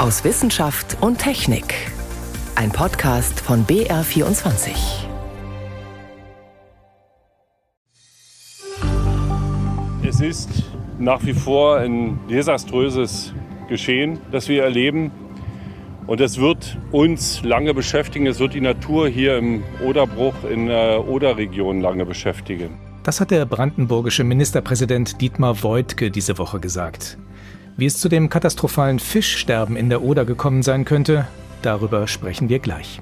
aus Wissenschaft und Technik. Ein Podcast von BR24. Es ist nach wie vor ein desaströses Geschehen, das wir erleben. Und es wird uns lange beschäftigen. Es wird die Natur hier im Oderbruch in der Oderregion lange beschäftigen. Das hat der brandenburgische Ministerpräsident Dietmar Woidke diese Woche gesagt. Wie es zu dem katastrophalen Fischsterben in der Oder gekommen sein könnte, darüber sprechen wir gleich.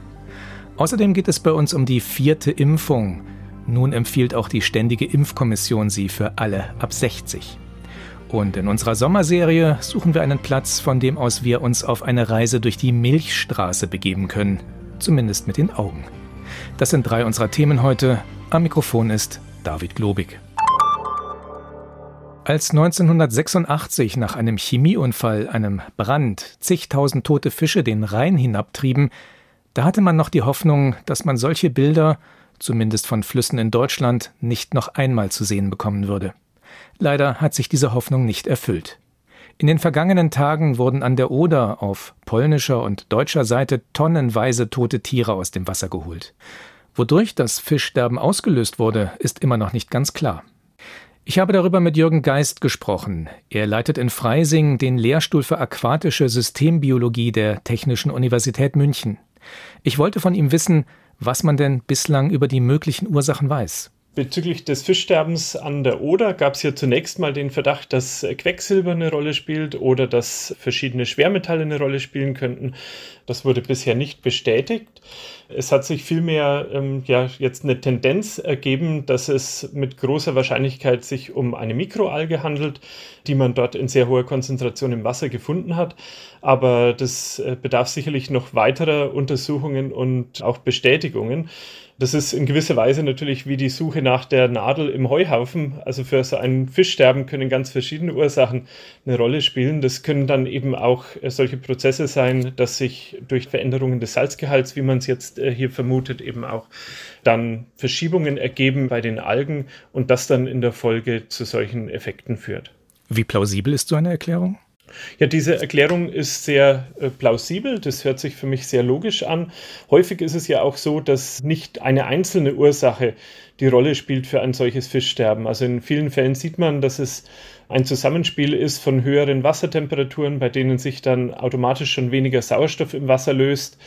Außerdem geht es bei uns um die vierte Impfung. Nun empfiehlt auch die Ständige Impfkommission sie für alle ab 60. Und in unserer Sommerserie suchen wir einen Platz, von dem aus wir uns auf eine Reise durch die Milchstraße begeben können. Zumindest mit den Augen. Das sind drei unserer Themen heute. Am Mikrofon ist David Globig. Als 1986 nach einem Chemieunfall, einem Brand, zigtausend tote Fische den Rhein hinabtrieben, da hatte man noch die Hoffnung, dass man solche Bilder, zumindest von Flüssen in Deutschland, nicht noch einmal zu sehen bekommen würde. Leider hat sich diese Hoffnung nicht erfüllt. In den vergangenen Tagen wurden an der Oder auf polnischer und deutscher Seite tonnenweise tote Tiere aus dem Wasser geholt. Wodurch das Fischsterben ausgelöst wurde, ist immer noch nicht ganz klar. Ich habe darüber mit Jürgen Geist gesprochen. Er leitet in Freising den Lehrstuhl für aquatische Systembiologie der Technischen Universität München. Ich wollte von ihm wissen, was man denn bislang über die möglichen Ursachen weiß. Bezüglich des Fischsterbens an der Oder gab es ja zunächst mal den Verdacht, dass Quecksilber eine Rolle spielt oder dass verschiedene Schwermetalle eine Rolle spielen könnten. Das wurde bisher nicht bestätigt. Es hat sich vielmehr ähm, ja, jetzt eine Tendenz ergeben, dass es mit großer Wahrscheinlichkeit sich um eine Mikroalge handelt, die man dort in sehr hoher Konzentration im Wasser gefunden hat. Aber das äh, bedarf sicherlich noch weiterer Untersuchungen und auch Bestätigungen. Das ist in gewisser Weise natürlich wie die Suche nach der Nadel im Heuhaufen. Also für so ein Fischsterben können ganz verschiedene Ursachen eine Rolle spielen. Das können dann eben auch äh, solche Prozesse sein, dass sich durch Veränderungen des Salzgehalts, wie man es jetzt äh, hier vermutet, eben auch dann Verschiebungen ergeben bei den Algen und das dann in der Folge zu solchen Effekten führt. Wie plausibel ist so eine Erklärung? Ja, diese Erklärung ist sehr äh, plausibel. Das hört sich für mich sehr logisch an. Häufig ist es ja auch so, dass nicht eine einzelne Ursache die Rolle spielt für ein solches Fischsterben. Also in vielen Fällen sieht man, dass es ein Zusammenspiel ist von höheren Wassertemperaturen, bei denen sich dann automatisch schon weniger Sauerstoff im Wasser löst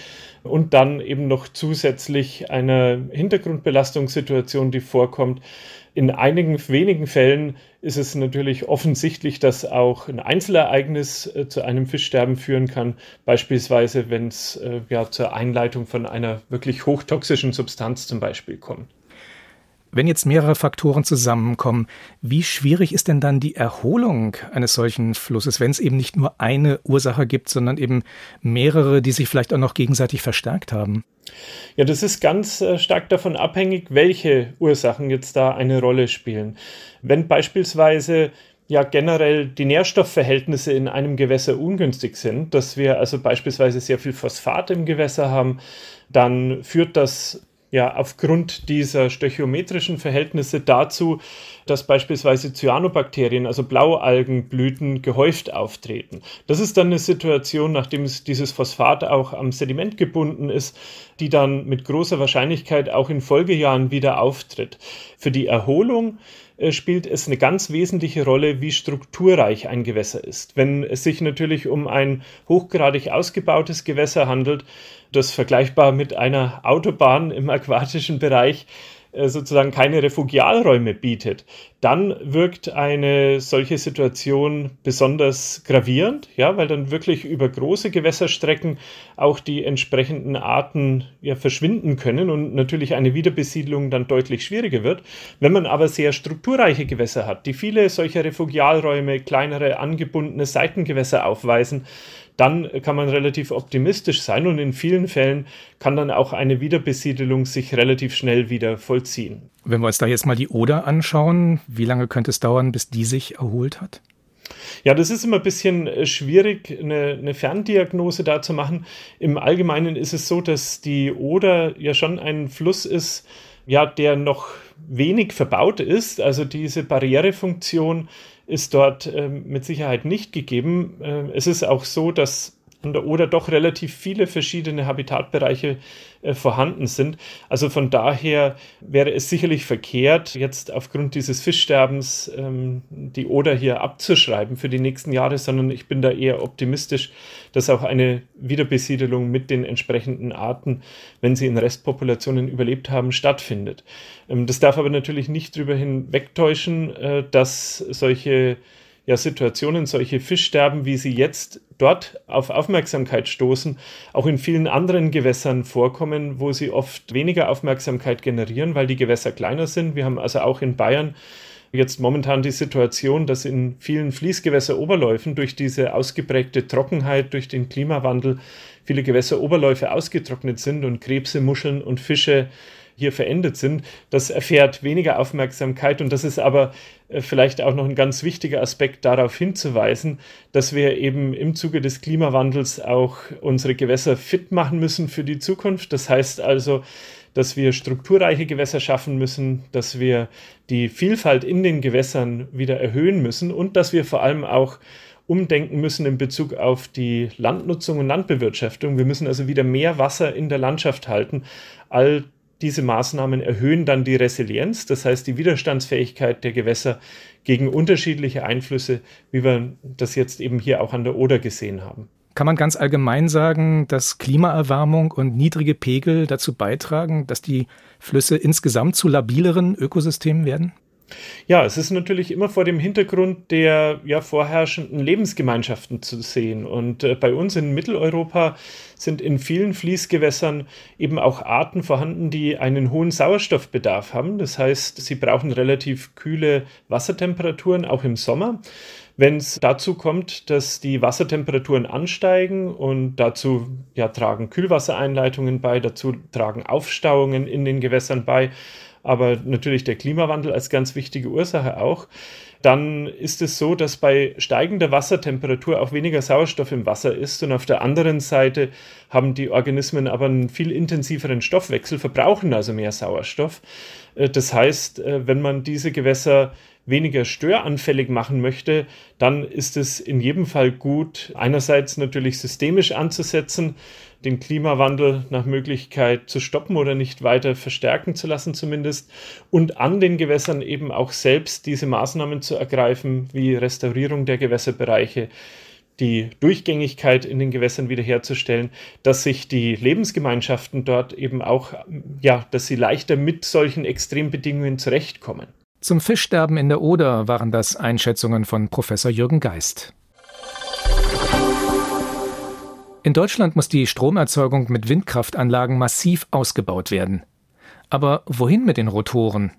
und dann eben noch zusätzlich einer Hintergrundbelastungssituation, die vorkommt, in einigen wenigen Fällen ist es natürlich offensichtlich, dass auch ein Einzelereignis äh, zu einem Fischsterben führen kann, beispielsweise wenn es äh, ja zur Einleitung von einer wirklich hochtoxischen Substanz zum Beispiel kommt. Wenn jetzt mehrere Faktoren zusammenkommen, wie schwierig ist denn dann die Erholung eines solchen Flusses, wenn es eben nicht nur eine Ursache gibt, sondern eben mehrere, die sich vielleicht auch noch gegenseitig verstärkt haben? Ja, das ist ganz äh, stark davon abhängig, welche Ursachen jetzt da eine Rolle spielen. Wenn beispielsweise ja generell die Nährstoffverhältnisse in einem Gewässer ungünstig sind, dass wir also beispielsweise sehr viel Phosphat im Gewässer haben, dann führt das ja aufgrund dieser stöchiometrischen Verhältnisse dazu, dass beispielsweise Cyanobakterien, also Blaualgenblüten, gehäuft auftreten. Das ist dann eine Situation, nachdem dieses Phosphat auch am Sediment gebunden ist, die dann mit großer Wahrscheinlichkeit auch in Folgejahren wieder auftritt. Für die Erholung spielt es eine ganz wesentliche Rolle, wie strukturreich ein Gewässer ist. Wenn es sich natürlich um ein hochgradig ausgebautes Gewässer handelt, das vergleichbar mit einer Autobahn im aquatischen Bereich äh, sozusagen keine Refugialräume bietet, dann wirkt eine solche Situation besonders gravierend, ja, weil dann wirklich über große Gewässerstrecken auch die entsprechenden Arten ja verschwinden können und natürlich eine Wiederbesiedlung dann deutlich schwieriger wird. Wenn man aber sehr strukturreiche Gewässer hat, die viele solcher Refugialräume, kleinere angebundene Seitengewässer aufweisen, dann kann man relativ optimistisch sein und in vielen Fällen kann dann auch eine Wiederbesiedelung sich relativ schnell wieder vollziehen. Wenn wir uns da jetzt mal die Oder anschauen, wie lange könnte es dauern, bis die sich erholt hat? Ja, das ist immer ein bisschen äh, schwierig, eine, eine, Ferndiagnose da zu machen. Im Allgemeinen ist es so, dass die Oder ja schon ein Fluss ist, ja, der noch wenig verbaut ist. Also diese Barrierefunktion ist dort äh, mit Sicherheit nicht gegeben. Äh, es ist auch so, dass oder doch relativ viele verschiedene Habitatbereiche äh, vorhanden sind. Also von daher wäre es sicherlich verkehrt, jetzt aufgrund dieses Fischsterbens ähm, die Oder hier abzuschreiben für die nächsten Jahre, sondern ich bin da eher optimistisch, dass auch eine Wiederbesiedelung mit den entsprechenden Arten, wenn sie in Restpopulationen überlebt haben, stattfindet. Ähm, das darf aber natürlich nicht darüber hinwegtäuschen, äh, dass solche ja, Situationen, solche Fischsterben, wie sie jetzt dort auf Aufmerksamkeit stoßen, auch in vielen anderen Gewässern vorkommen, wo sie oft weniger Aufmerksamkeit generieren, weil die Gewässer kleiner sind. Wir haben also auch in Bayern jetzt momentan die Situation, dass in vielen Fließgewässeroberläufen durch diese ausgeprägte Trockenheit, durch den Klimawandel viele Gewässeroberläufe ausgetrocknet sind und Krebse, Muscheln und Fische hier verendet sind. Das erfährt weniger Aufmerksamkeit und das ist aber äh, vielleicht auch noch ein ganz wichtiger Aspekt darauf hinzuweisen, dass wir eben im Zuge des Klimawandels auch unsere Gewässer fit machen müssen für die Zukunft. Das heißt also, dass wir strukturreiche Gewässer schaffen müssen, dass wir die Vielfalt in den Gewässern wieder erhöhen müssen und dass wir vor allem auch umdenken müssen in Bezug auf die Landnutzung und Landbewirtschaftung. Wir müssen also wieder mehr Wasser in der Landschaft halten. All diese Maßnahmen erhöhen dann die Resilienz, das heißt die Widerstandsfähigkeit der Gewässer gegen unterschiedliche Einflüsse, wie wir das jetzt eben hier auch an der Oder gesehen haben. Kann man ganz allgemein sagen, dass Klimaerwärmung und niedrige Pegel dazu beitragen, dass die Flüsse insgesamt zu labileren Ökosystemen werden? Ja, es ist natürlich immer vor dem Hintergrund der ja, vorherrschenden Lebensgemeinschaften zu sehen. Und äh, bei uns in Mitteleuropa sind in vielen Fließgewässern eben auch Arten vorhanden, die einen hohen Sauerstoffbedarf haben. Das heißt, sie brauchen relativ kühle Wassertemperaturen, auch im Sommer. Wenn es dazu kommt, dass die Wassertemperaturen ansteigen und dazu ja, tragen Kühlwassereinleitungen bei, dazu tragen Aufstauungen in den Gewässern bei, aber natürlich der Klimawandel als ganz wichtige Ursache auch, dann ist es so, dass bei steigender Wassertemperatur auch weniger Sauerstoff im Wasser ist und auf der anderen Seite haben die Organismen aber einen viel intensiveren Stoffwechsel, verbrauchen also mehr Sauerstoff. Äh, das heißt, äh, wenn man diese Gewässer weniger störanfällig machen möchte, dann ist es in jedem Fall gut, einerseits natürlich systemisch anzusetzen, den Klimawandel nach Möglichkeit zu stoppen oder nicht weiter verstärken zu lassen zumindest und an den Gewässern eben auch selbst diese Maßnahmen zu ergreifen, wie Restaurierung der Gewässerbereiche, die Durchgängigkeit in den Gewässern wiederherzustellen, dass sich die Lebensgemeinschaften dort eben auch, ja, dass sie leichter mit solchen Extrembedingungen zurechtkommen. Zum Fischsterben in der Oder waren das Einschätzungen von Professor Jürgen Geist. In Deutschland muss die Stromerzeugung mit Windkraftanlagen massiv ausgebaut werden. Aber wohin mit den Rotoren?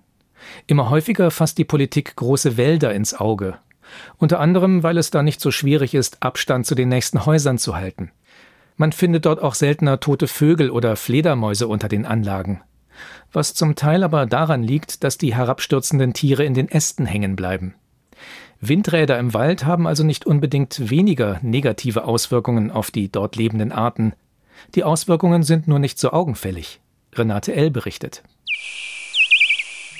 Immer häufiger fasst die Politik große Wälder ins Auge. Unter anderem, weil es da nicht so schwierig ist, Abstand zu den nächsten Häusern zu halten. Man findet dort auch seltener tote Vögel oder Fledermäuse unter den Anlagen. Was zum Teil aber daran liegt, dass die herabstürzenden Tiere in den Ästen hängen bleiben. Windräder im Wald haben also nicht unbedingt weniger negative Auswirkungen auf die dort lebenden Arten. Die Auswirkungen sind nur nicht so augenfällig. Renate L. berichtet.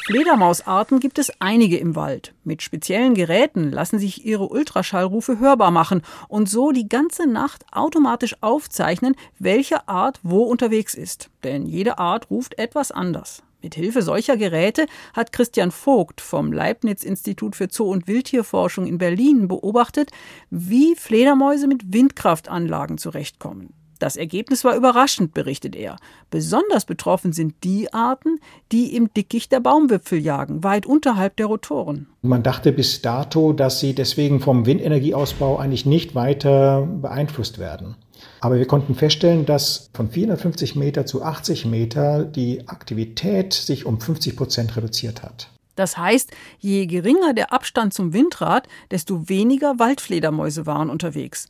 Fledermausarten gibt es einige im Wald. Mit speziellen Geräten lassen sich ihre Ultraschallrufe hörbar machen und so die ganze Nacht automatisch aufzeichnen, welche Art wo unterwegs ist. Denn jede Art ruft etwas anders. Mit Hilfe solcher Geräte hat Christian Vogt vom Leibniz-Institut für Zoo- und Wildtierforschung in Berlin beobachtet, wie Fledermäuse mit Windkraftanlagen zurechtkommen. Das Ergebnis war überraschend, berichtet er. Besonders betroffen sind die Arten, die im Dickicht der Baumwipfel jagen, weit unterhalb der Rotoren. Man dachte bis dato, dass sie deswegen vom Windenergieausbau eigentlich nicht weiter beeinflusst werden. Aber wir konnten feststellen, dass von 450 Meter zu 80 Meter die Aktivität sich um 50 Prozent reduziert hat. Das heißt, je geringer der Abstand zum Windrad, desto weniger Waldfledermäuse waren unterwegs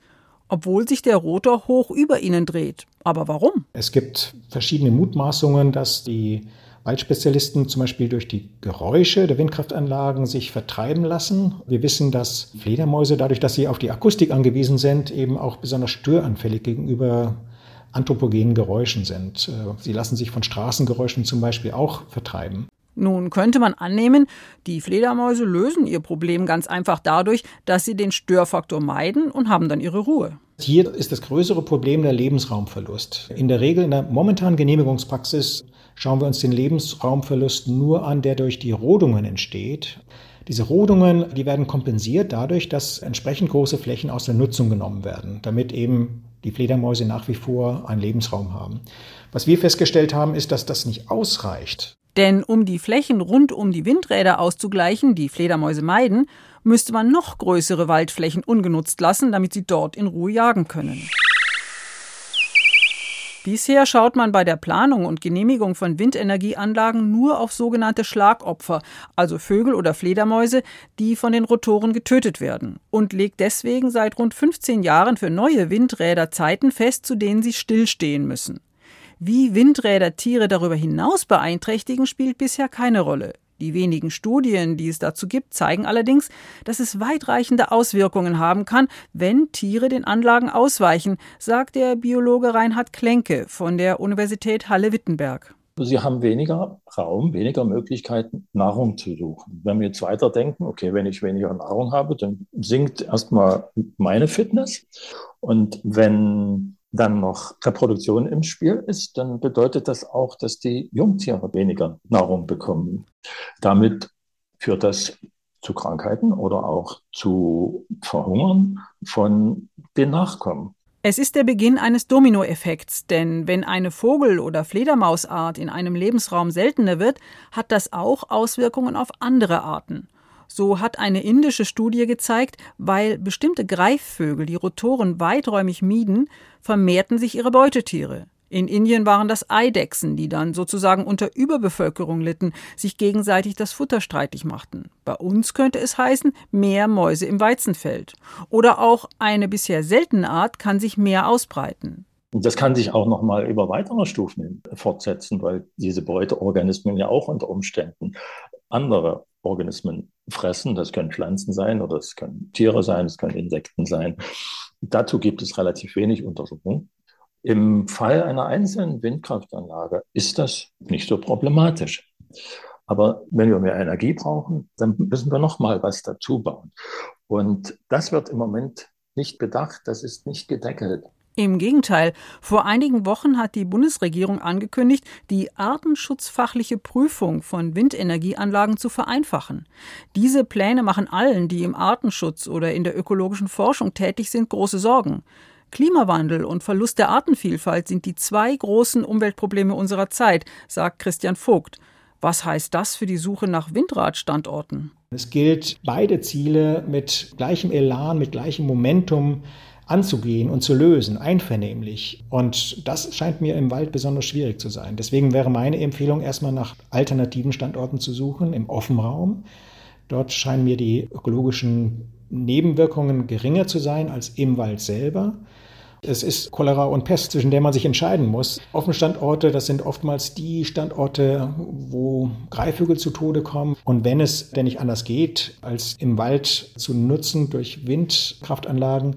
obwohl sich der Rotor hoch über ihnen dreht. Aber warum? Es gibt verschiedene Mutmaßungen, dass die Waldspezialisten zum Beispiel durch die Geräusche der Windkraftanlagen sich vertreiben lassen. Wir wissen, dass Fledermäuse, dadurch, dass sie auf die Akustik angewiesen sind, eben auch besonders störanfällig gegenüber anthropogenen Geräuschen sind. Sie lassen sich von Straßengeräuschen zum Beispiel auch vertreiben. Nun könnte man annehmen, die Fledermäuse lösen ihr Problem ganz einfach dadurch, dass sie den Störfaktor meiden und haben dann ihre Ruhe. Hier ist das größere Problem der Lebensraumverlust. In der Regel in der momentanen Genehmigungspraxis schauen wir uns den Lebensraumverlust nur an, der durch die Rodungen entsteht. Diese Rodungen, die werden kompensiert dadurch, dass entsprechend große Flächen aus der Nutzung genommen werden, damit eben die Fledermäuse nach wie vor einen Lebensraum haben. Was wir festgestellt haben, ist, dass das nicht ausreicht. Denn um die Flächen rund um die Windräder auszugleichen, die Fledermäuse meiden, müsste man noch größere Waldflächen ungenutzt lassen, damit sie dort in Ruhe jagen können. Bisher schaut man bei der Planung und Genehmigung von Windenergieanlagen nur auf sogenannte Schlagopfer, also Vögel oder Fledermäuse, die von den Rotoren getötet werden, und legt deswegen seit rund 15 Jahren für neue Windräder Zeiten fest, zu denen sie stillstehen müssen. Wie Windräder Tiere darüber hinaus beeinträchtigen, spielt bisher keine Rolle. Die wenigen Studien, die es dazu gibt, zeigen allerdings, dass es weitreichende Auswirkungen haben kann, wenn Tiere den Anlagen ausweichen, sagt der Biologe Reinhard Klenke von der Universität Halle-Wittenberg. Sie haben weniger Raum, weniger Möglichkeiten, Nahrung zu suchen. Wenn wir jetzt weiterdenken, okay, wenn ich weniger Nahrung habe, dann sinkt erstmal meine Fitness. Und wenn dann noch Reproduktion im Spiel ist, dann bedeutet das auch, dass die Jungtiere weniger Nahrung bekommen. Damit führt das zu Krankheiten oder auch zu Verhungern von den Nachkommen. Es ist der Beginn eines Dominoeffekts, denn wenn eine Vogel- oder Fledermausart in einem Lebensraum seltener wird, hat das auch Auswirkungen auf andere Arten. So hat eine indische Studie gezeigt, weil bestimmte Greifvögel die Rotoren weiträumig mieden, vermehrten sich ihre Beutetiere. In Indien waren das Eidechsen, die dann sozusagen unter Überbevölkerung litten, sich gegenseitig das Futter streitig machten. Bei uns könnte es heißen, mehr Mäuse im Weizenfeld. Oder auch eine bisher seltene Art kann sich mehr ausbreiten. Das kann sich auch noch mal über weitere Stufen fortsetzen, weil diese Beuteorganismen ja auch unter Umständen andere Organismen fressen. Das können Pflanzen sein oder es können Tiere sein, es können Insekten sein. Dazu gibt es relativ wenig Untersuchungen. Im Fall einer einzelnen Windkraftanlage ist das nicht so problematisch. Aber wenn wir mehr Energie brauchen, dann müssen wir noch mal was dazu bauen. Und das wird im Moment nicht bedacht, das ist nicht gedeckelt. Im Gegenteil, vor einigen Wochen hat die Bundesregierung angekündigt, die artenschutzfachliche Prüfung von Windenergieanlagen zu vereinfachen. Diese Pläne machen allen, die im Artenschutz oder in der ökologischen Forschung tätig sind, große Sorgen. Klimawandel und Verlust der Artenvielfalt sind die zwei großen Umweltprobleme unserer Zeit, sagt Christian Vogt. Was heißt das für die Suche nach Windradstandorten? Es gilt, beide Ziele mit gleichem Elan, mit gleichem Momentum anzugehen und zu lösen, einvernehmlich. Und das scheint mir im Wald besonders schwierig zu sein. Deswegen wäre meine Empfehlung, erstmal nach alternativen Standorten zu suchen, im Offenraum. Dort scheinen mir die ökologischen Nebenwirkungen geringer zu sein als im Wald selber. Es ist Cholera und Pest, zwischen der man sich entscheiden muss. Offene Standorte, das sind oftmals die Standorte, wo Greifvögel zu Tode kommen. Und wenn es denn nicht anders geht, als im Wald zu nutzen durch Windkraftanlagen,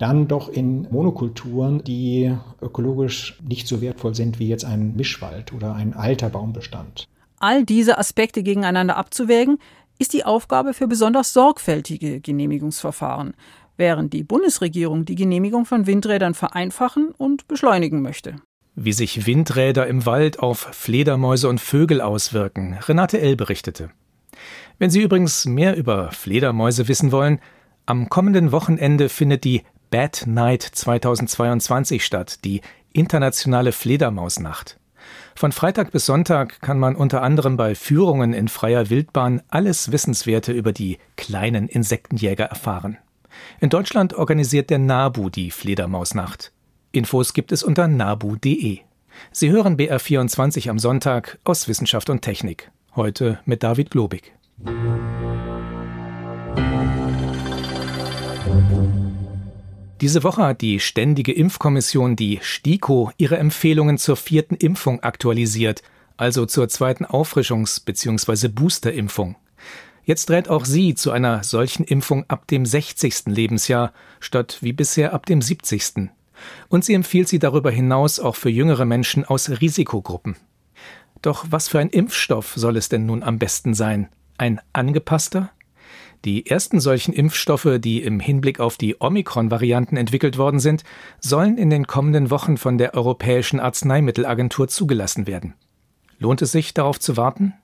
dann doch in Monokulturen, die ökologisch nicht so wertvoll sind wie jetzt ein Mischwald oder ein alter Baumbestand. All diese Aspekte gegeneinander abzuwägen, ist die Aufgabe für besonders sorgfältige Genehmigungsverfahren, während die Bundesregierung die Genehmigung von Windrädern vereinfachen und beschleunigen möchte. Wie sich Windräder im Wald auf Fledermäuse und Vögel auswirken, Renate L. berichtete. Wenn Sie übrigens mehr über Fledermäuse wissen wollen, am kommenden Wochenende findet die Bad Night 2022 statt, die internationale Fledermausnacht. Von Freitag bis Sonntag kann man unter anderem bei Führungen in freier Wildbahn alles Wissenswerte über die kleinen Insektenjäger erfahren. In Deutschland organisiert der NABU die Fledermausnacht. Infos gibt es unter nabu.de. Sie hören BR24 am Sonntag aus Wissenschaft und Technik. Heute mit David Globig. Diese Woche hat die Ständige Impfkommission, die STIKO, ihre Empfehlungen zur vierten Impfung aktualisiert, also zur zweiten Auffrischungs- bzw. Boosterimpfung. Jetzt rät auch sie zu einer solchen Impfung ab dem 60. Lebensjahr statt wie bisher ab dem 70. Und sie empfiehlt sie darüber hinaus auch für jüngere Menschen aus Risikogruppen. Doch was für ein Impfstoff soll es denn nun am besten sein? Ein angepasster? Die ersten solchen Impfstoffe, die im Hinblick auf die Omikron-Varianten entwickelt worden sind, sollen in den kommenden Wochen von der Europäischen Arzneimittelagentur zugelassen werden. Lohnt es sich, darauf zu warten?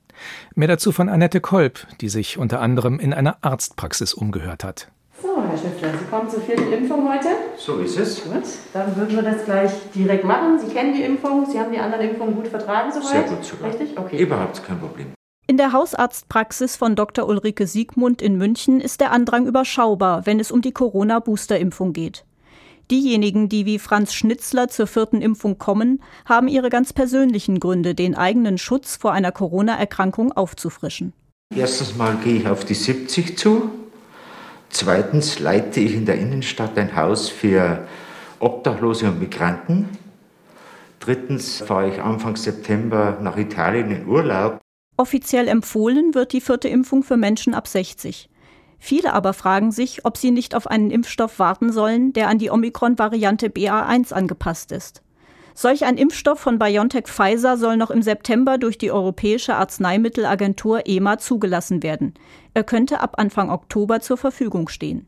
Mehr dazu von Annette Kolb, die sich unter anderem in einer Arztpraxis umgehört hat. So, Herr Schiffler, Sie kommen zur vierten Impfung heute. So ist es. Gut, dann würden wir das gleich direkt machen. Sie kennen die Impfung, Sie haben die anderen Impfungen gut vertragen soweit? Sehr gut sogar. Richtig? Okay. Überhaupt kein Problem. In der Hausarztpraxis von Dr. Ulrike Siegmund in München ist der Andrang überschaubar, wenn es um die Corona-Booster-Impfung geht. Diejenigen, die wie Franz Schnitzler zur vierten Impfung kommen, haben ihre ganz persönlichen Gründe, den eigenen Schutz vor einer Corona-Erkrankung aufzufrischen. Erstens mal gehe ich auf die 70 zu. Zweitens leite ich in der Innenstadt ein Haus für Obdachlose und Migranten. Drittens fahre ich Anfang September nach Italien in Urlaub. Offiziell empfohlen wird die vierte Impfung für Menschen ab 60. Viele aber fragen sich, ob sie nicht auf einen Impfstoff warten sollen, der an die Omikron-Variante BA1 angepasst ist. Solch ein Impfstoff von BioNTech Pfizer soll noch im September durch die Europäische Arzneimittelagentur EMA zugelassen werden. Er könnte ab Anfang Oktober zur Verfügung stehen.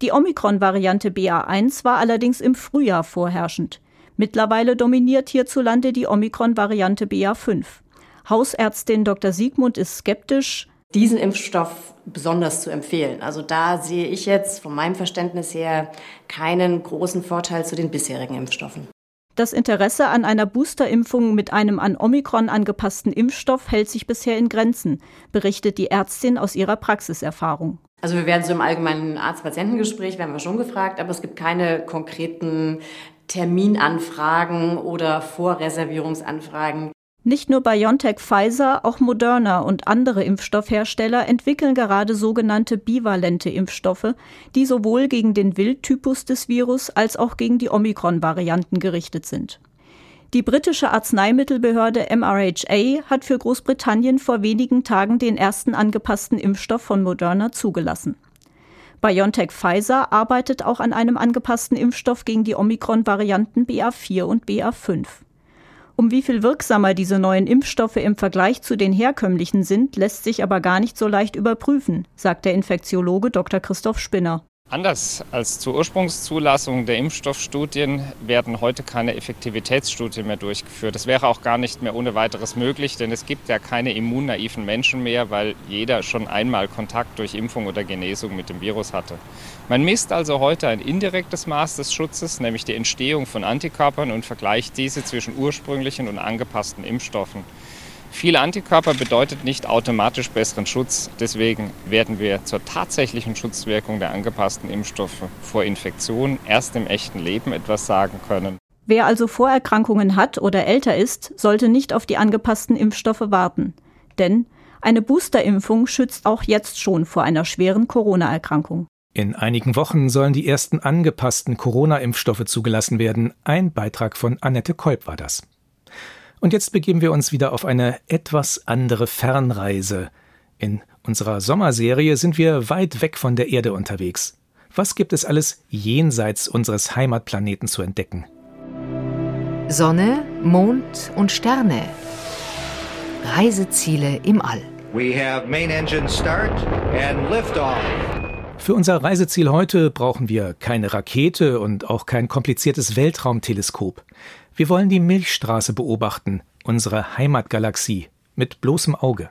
Die Omikron-Variante BA1 war allerdings im Frühjahr vorherrschend. Mittlerweile dominiert hierzulande die Omikron-Variante BA5. Hausärztin Dr. Siegmund ist skeptisch. Diesen Impfstoff besonders zu empfehlen. Also da sehe ich jetzt von meinem Verständnis her keinen großen Vorteil zu den bisherigen Impfstoffen. Das Interesse an einer Boosterimpfung mit einem an Omikron angepassten Impfstoff hält sich bisher in Grenzen, berichtet die Ärztin aus ihrer Praxiserfahrung. Also wir werden so im allgemeinen Arzt-Patientengespräch werden wir schon gefragt, aber es gibt keine konkreten Terminanfragen oder Vorreservierungsanfragen. Nicht nur BioNTech Pfizer, auch Moderna und andere Impfstoffhersteller entwickeln gerade sogenannte bivalente Impfstoffe, die sowohl gegen den Wildtypus des Virus als auch gegen die Omikron-Varianten gerichtet sind. Die britische Arzneimittelbehörde MRHA hat für Großbritannien vor wenigen Tagen den ersten angepassten Impfstoff von Moderna zugelassen. BioNTech Pfizer arbeitet auch an einem angepassten Impfstoff gegen die Omikron-Varianten BA4 und BA5. Um wie viel wirksamer diese neuen Impfstoffe im Vergleich zu den herkömmlichen sind, lässt sich aber gar nicht so leicht überprüfen, sagt der Infektiologe Dr. Christoph Spinner. Anders als zur Ursprungszulassung der Impfstoffstudien werden heute keine Effektivitätsstudien mehr durchgeführt. Das wäre auch gar nicht mehr ohne weiteres möglich, denn es gibt ja keine immunnaiven Menschen mehr, weil jeder schon einmal Kontakt durch Impfung oder Genesung mit dem Virus hatte. Man misst also heute ein indirektes Maß des Schutzes, nämlich die Entstehung von Antikörpern und vergleicht diese zwischen ursprünglichen und angepassten Impfstoffen. Viele Antikörper bedeutet nicht automatisch besseren Schutz. Deswegen werden wir zur tatsächlichen Schutzwirkung der angepassten Impfstoffe vor Infektionen erst im echten Leben etwas sagen können. Wer also Vorerkrankungen hat oder älter ist, sollte nicht auf die angepassten Impfstoffe warten. Denn eine Boosterimpfung schützt auch jetzt schon vor einer schweren Corona-Erkrankung. In einigen Wochen sollen die ersten angepassten Corona-Impfstoffe zugelassen werden. Ein Beitrag von Annette Kolb war das. Und jetzt begeben wir uns wieder auf eine etwas andere Fernreise. In unserer Sommerserie sind wir weit weg von der Erde unterwegs. Was gibt es alles jenseits unseres Heimatplaneten zu entdecken? Sonne, Mond und Sterne. Reiseziele im All. We have main engine start and liftoff. Für unser Reiseziel heute brauchen wir keine Rakete und auch kein kompliziertes Weltraumteleskop. Wir wollen die Milchstraße beobachten, unsere Heimatgalaxie, mit bloßem Auge.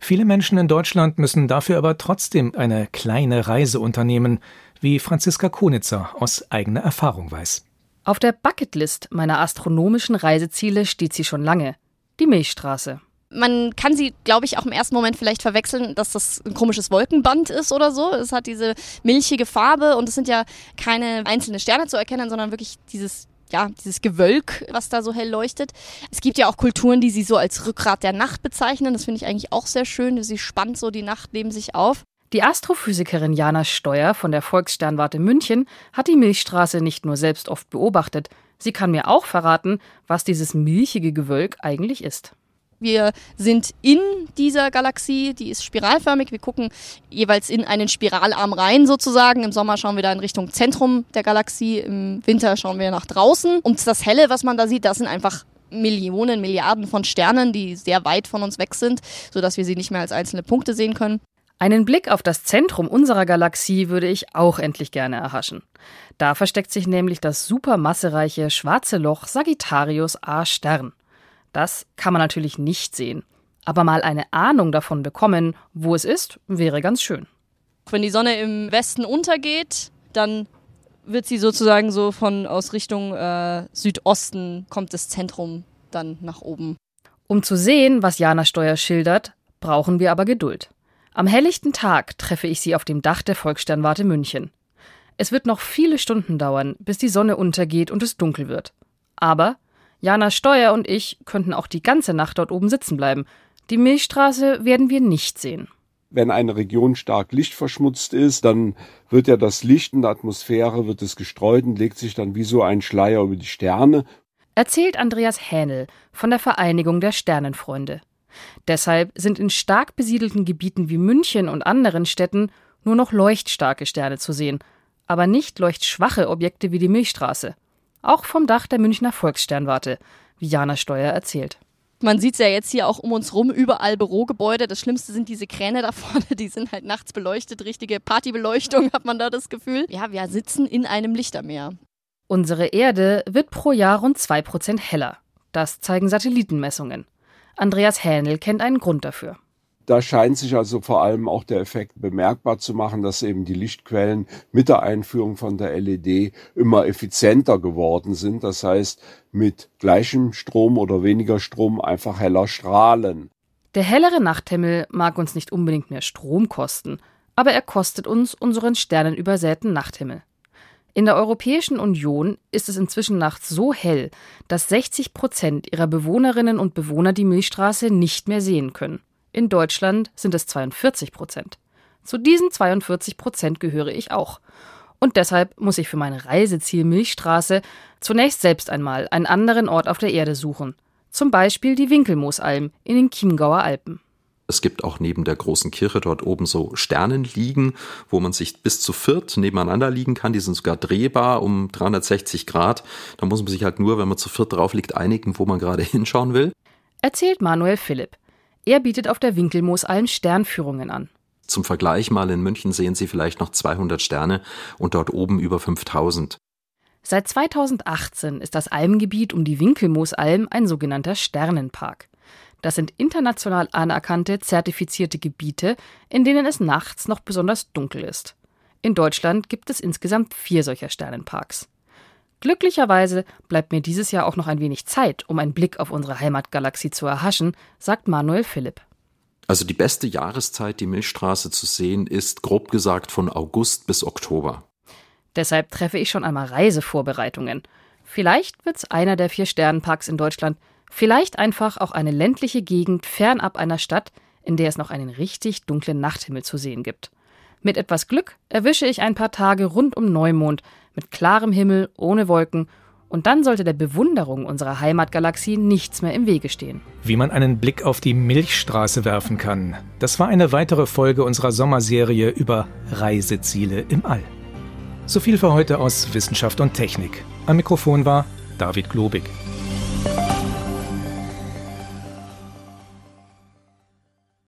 Viele Menschen in Deutschland müssen dafür aber trotzdem eine kleine Reise unternehmen, wie Franziska Konitzer aus eigener Erfahrung weiß. Auf der Bucketlist meiner astronomischen Reiseziele steht sie schon lange. Die Milchstraße. Man kann sie, glaube ich, auch im ersten Moment vielleicht verwechseln, dass das ein komisches Wolkenband ist oder so. Es hat diese milchige Farbe und es sind ja keine einzelnen Sterne zu erkennen, sondern wirklich dieses ja, dieses Gewölk, was da so hell leuchtet. Es gibt ja auch Kulturen, die sie so als Rückgrat der Nacht bezeichnen. Das finde ich eigentlich auch sehr schön. Sie spannt so die Nacht neben sich auf. Die Astrophysikerin Jana Steuer von der Volkssternwarte München hat die Milchstraße nicht nur selbst oft beobachtet, sie kann mir auch verraten, was dieses milchige Gewölk eigentlich ist. Wir sind in dieser Galaxie, die ist spiralförmig. Wir gucken jeweils in einen Spiralarm rein sozusagen. Im Sommer schauen wir da in Richtung Zentrum der Galaxie, im Winter schauen wir nach draußen. Und das Helle, was man da sieht, das sind einfach Millionen, Milliarden von Sternen, die sehr weit von uns weg sind, sodass wir sie nicht mehr als einzelne Punkte sehen können. Einen Blick auf das Zentrum unserer Galaxie würde ich auch endlich gerne erhaschen. Da versteckt sich nämlich das supermassereiche schwarze Loch Sagittarius A Stern. Das kann man natürlich nicht sehen. Aber mal eine Ahnung davon bekommen, wo es ist, wäre ganz schön. Wenn die Sonne im Westen untergeht, dann wird sie sozusagen so von aus Richtung äh, Südosten kommt das Zentrum dann nach oben. Um zu sehen, was Jana Steuer schildert, brauchen wir aber Geduld. Am helllichten Tag treffe ich sie auf dem Dach der Volkssternwarte München. Es wird noch viele Stunden dauern, bis die Sonne untergeht und es dunkel wird. Aber Jana Steuer und ich könnten auch die ganze Nacht dort oben sitzen bleiben. Die Milchstraße werden wir nicht sehen. Wenn eine Region stark lichtverschmutzt ist, dann wird ja das Licht in der Atmosphäre wird es gestreut und legt sich dann wie so ein Schleier über die Sterne. Erzählt Andreas Hähnel von der Vereinigung der Sternenfreunde. Deshalb sind in stark besiedelten Gebieten wie München und anderen Städten nur noch leuchtstarke Sterne zu sehen, aber nicht leuchtschwache Objekte wie die Milchstraße. Auch vom Dach der Münchner Volkssternwarte, wie Jana Steuer erzählt. Man sieht es ja jetzt hier auch um uns rum, überall Bürogebäude. Das Schlimmste sind diese Kräne da vorne, die sind halt nachts beleuchtet. Richtige Partybeleuchtung hat man da das Gefühl. Ja, wir sitzen in einem Lichtermeer. Unsere Erde wird pro Jahr rund 2% heller. Das zeigen Satellitenmessungen. Andreas Hähnel kennt einen Grund dafür. Da scheint sich also vor allem auch der Effekt bemerkbar zu machen, dass eben die Lichtquellen mit der Einführung von der LED immer effizienter geworden sind. Das heißt, mit gleichem Strom oder weniger Strom einfach heller strahlen. Der hellere Nachthimmel mag uns nicht unbedingt mehr Strom kosten, aber er kostet uns unseren sternenübersäten Nachthimmel. In der Europäischen Union ist es inzwischen nachts so hell, dass 60 Prozent ihrer Bewohnerinnen und Bewohner die Milchstraße nicht mehr sehen können. In Deutschland sind es 42 Prozent. Zu diesen 42 Prozent gehöre ich auch. Und deshalb muss ich für mein Reiseziel Milchstraße zunächst selbst einmal einen anderen Ort auf der Erde suchen. Zum Beispiel die Winkelmoosalm in den Chiemgauer Alpen. Es gibt auch neben der großen Kirche dort oben so Sternenliegen, wo man sich bis zu viert nebeneinander liegen kann. Die sind sogar drehbar um 360 Grad. Da muss man sich halt nur, wenn man zu viert drauf liegt, einigen, wo man gerade hinschauen will. Erzählt Manuel Philipp. Er bietet auf der Winkelmoosalm Sternführungen an. Zum Vergleich mal in München sehen Sie vielleicht noch 200 Sterne und dort oben über 5000. Seit 2018 ist das Almgebiet um die Winkelmoosalm ein sogenannter Sternenpark. Das sind international anerkannte, zertifizierte Gebiete, in denen es nachts noch besonders dunkel ist. In Deutschland gibt es insgesamt vier solcher Sternenparks. Glücklicherweise bleibt mir dieses Jahr auch noch ein wenig Zeit, um einen Blick auf unsere Heimatgalaxie zu erhaschen, sagt Manuel Philipp. Also die beste Jahreszeit, die Milchstraße zu sehen, ist grob gesagt von August bis Oktober. Deshalb treffe ich schon einmal Reisevorbereitungen. Vielleicht wird es einer der vier Sternenparks in Deutschland, Vielleicht einfach auch eine ländliche Gegend fernab einer Stadt, in der es noch einen richtig dunklen Nachthimmel zu sehen gibt. Mit etwas Glück erwische ich ein paar Tage rund um Neumond mit klarem Himmel, ohne Wolken und dann sollte der Bewunderung unserer Heimatgalaxie nichts mehr im Wege stehen. Wie man einen Blick auf die Milchstraße werfen kann, das war eine weitere Folge unserer Sommerserie über Reiseziele im All. So viel für heute aus Wissenschaft und Technik. Am Mikrofon war David Globig.